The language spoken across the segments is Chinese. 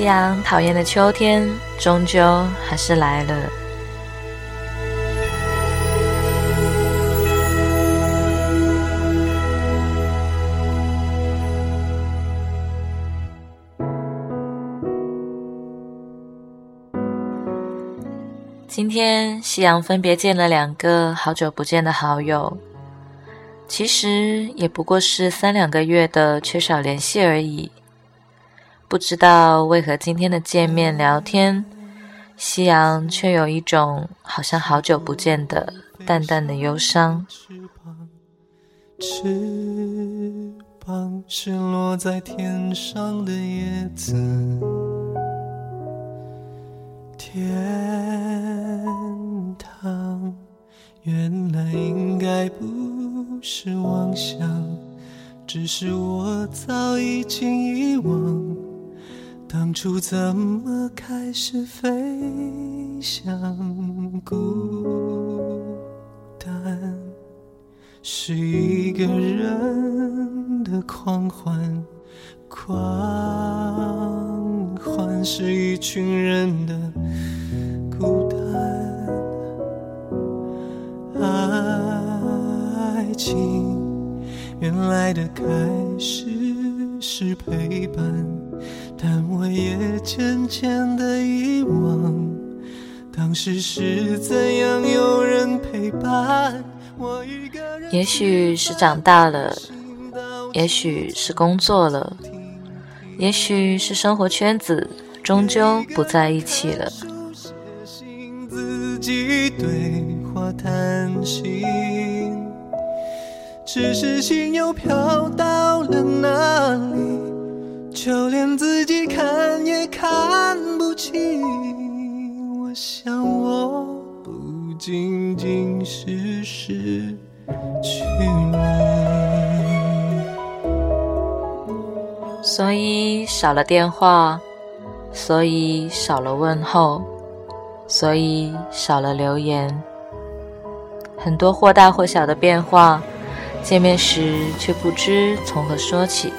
夕阳讨厌的秋天，终究还是来了。今天，夕阳分别见了两个好久不见的好友，其实也不过是三两个月的缺少联系而已。不知道为何今天的见面聊天，夕阳却有一种好像好久不见的淡淡的忧伤。翅膀翅膀是落在天上的叶子。天堂原来应该不是妄想，只是我早已经遗忘，当初怎么开始飞翔？孤单是一个人的狂欢，狂欢是一群人的。孤单，爱情原来的开始是陪伴，渐渐的遗忘，当时是怎样有人陪伴我一个人。也许是长大了，也许是工作了，也许是生活圈子终究不在一起了。自己对话谈心，只是心又飘到了哪里？就连自己看也看不清。我想我不仅仅是失去你，所以少了电话，所以少了问候。所以少了留言，很多或大或小的变化，见面时却不知从何说起。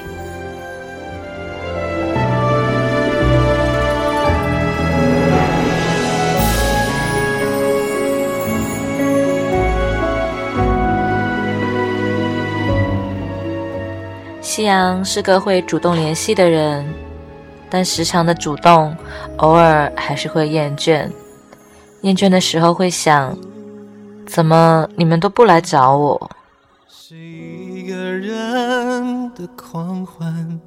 夕阳是个会主动联系的人，但时常的主动，偶尔还是会厌倦。厌倦的时候会想，怎么你们都不来找我？是一个人的狂欢，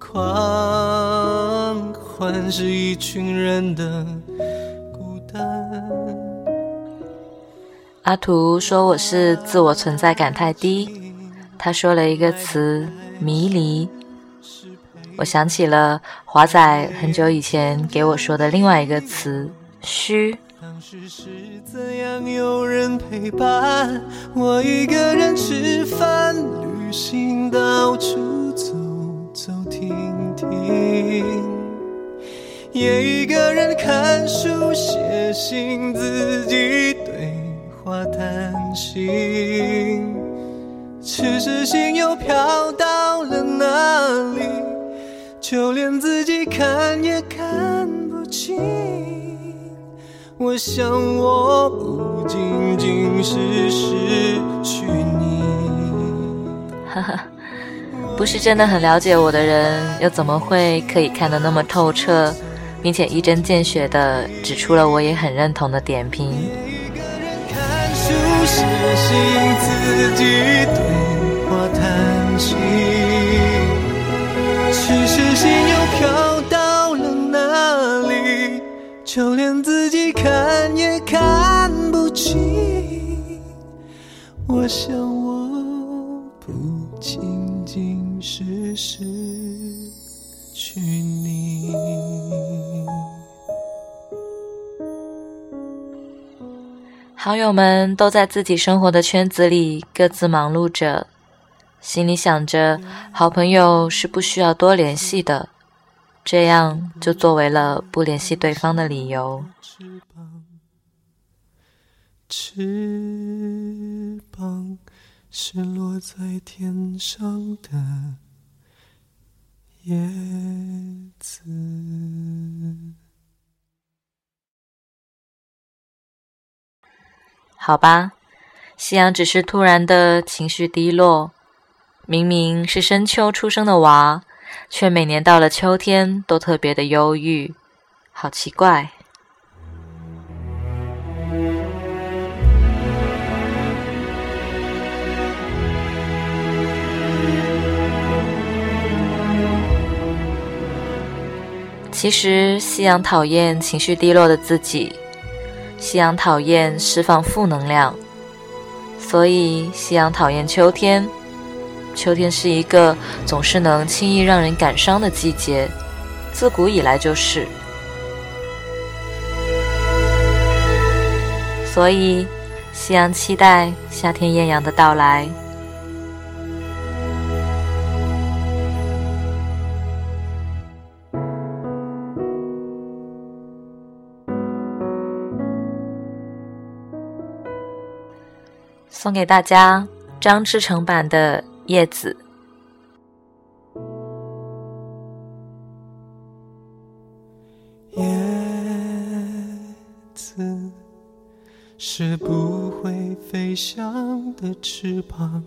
狂欢是一群人的孤单。阿图说我是自我存在感太低，他说了一个词迷离，我想起了华仔很久以前给我说的另外一个词虚。当时是怎样有人陪伴我一个人吃饭、旅行、到处走走停停，也一个人看书、写信、自己对话谈心，只是心又飘到了哪里？就连自己看也看不清。我想，我不仅仅是失去你。哈哈，不是真的很了解我的人，又怎么会可以看得那么透彻，并且一针见血的指出了我也很认同的点评？一个人看书、写信、自己对话、谈心，只是心又飘到了哪里？就连自己看也看不清。我想，我不仅仅是失去你。好友们都在自己生活的圈子里各自忙碌着，心里想着，好朋友是不需要多联系的。这样就作为了不联系对方的理由。翅膀，翅膀是落在天上的叶子。好吧，夕阳只是突然的情绪低落。明明是深秋出生的娃，却每年到了秋天都特别的忧郁，好奇怪。其实，夕阳讨厌情绪低落的自己。夕阳讨厌释放负能量，所以夕阳讨厌秋天。秋天是一个总是能轻易让人感伤的季节，自古以来就是。所以，夕阳期待夏天艳阳的到来。送给大家张志成版的《叶子》。叶子是不会飞翔的翅膀，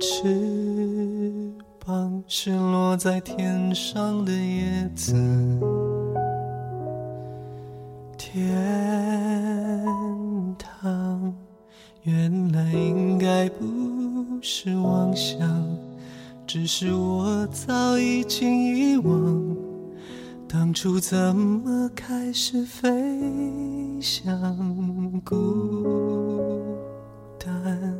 翅膀是落在天上的叶子。天堂。原来应该不是妄想，只是我早已经遗忘，当初怎么开始飞翔？孤单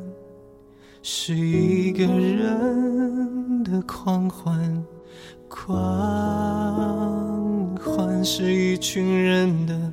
是一个人的狂欢，狂欢是一群人的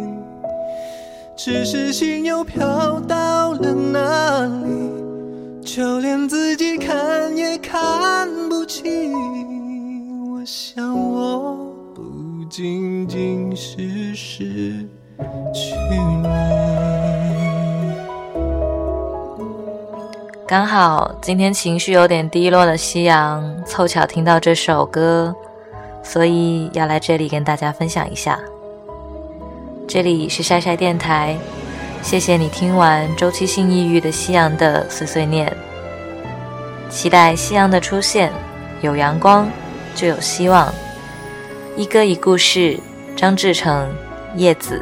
只是心又飘到了哪里？就连自己看也看不清。我想，我不仅仅是失去你。刚好今天情绪有点低落的夕阳，凑巧听到这首歌。所以要来这里跟大家分享一下。这里是晒晒电台，谢谢你听完周期性抑郁的夕阳的碎碎念。期待夕阳的出现，有阳光就有希望。一歌一故事，张志成，叶子。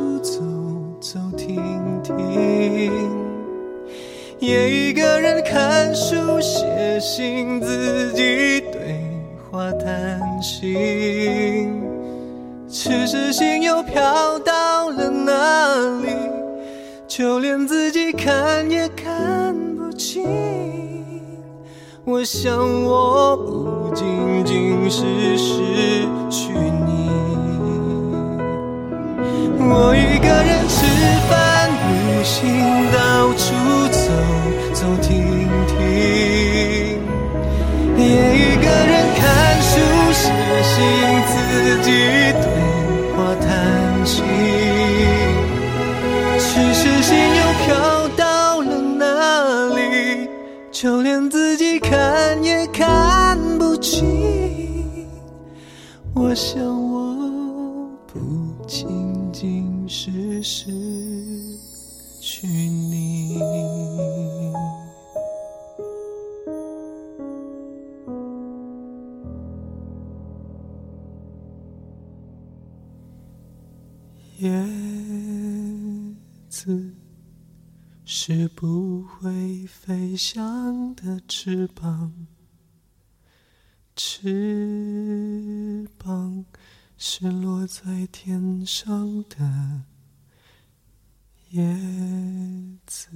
也一个人看书写信，自己对话谈心。只是心又飘到了哪里？就连自己看也看不清。我想，我不仅仅是失去你。我一个人吃饭、行到处走走停停也一个人看书写信自己对话谈心只是心又飘到了哪里就连自己看也看不清我想我不仅仅是失去你。叶子是不会飞翔的翅膀，翅膀是落在天上的叶子。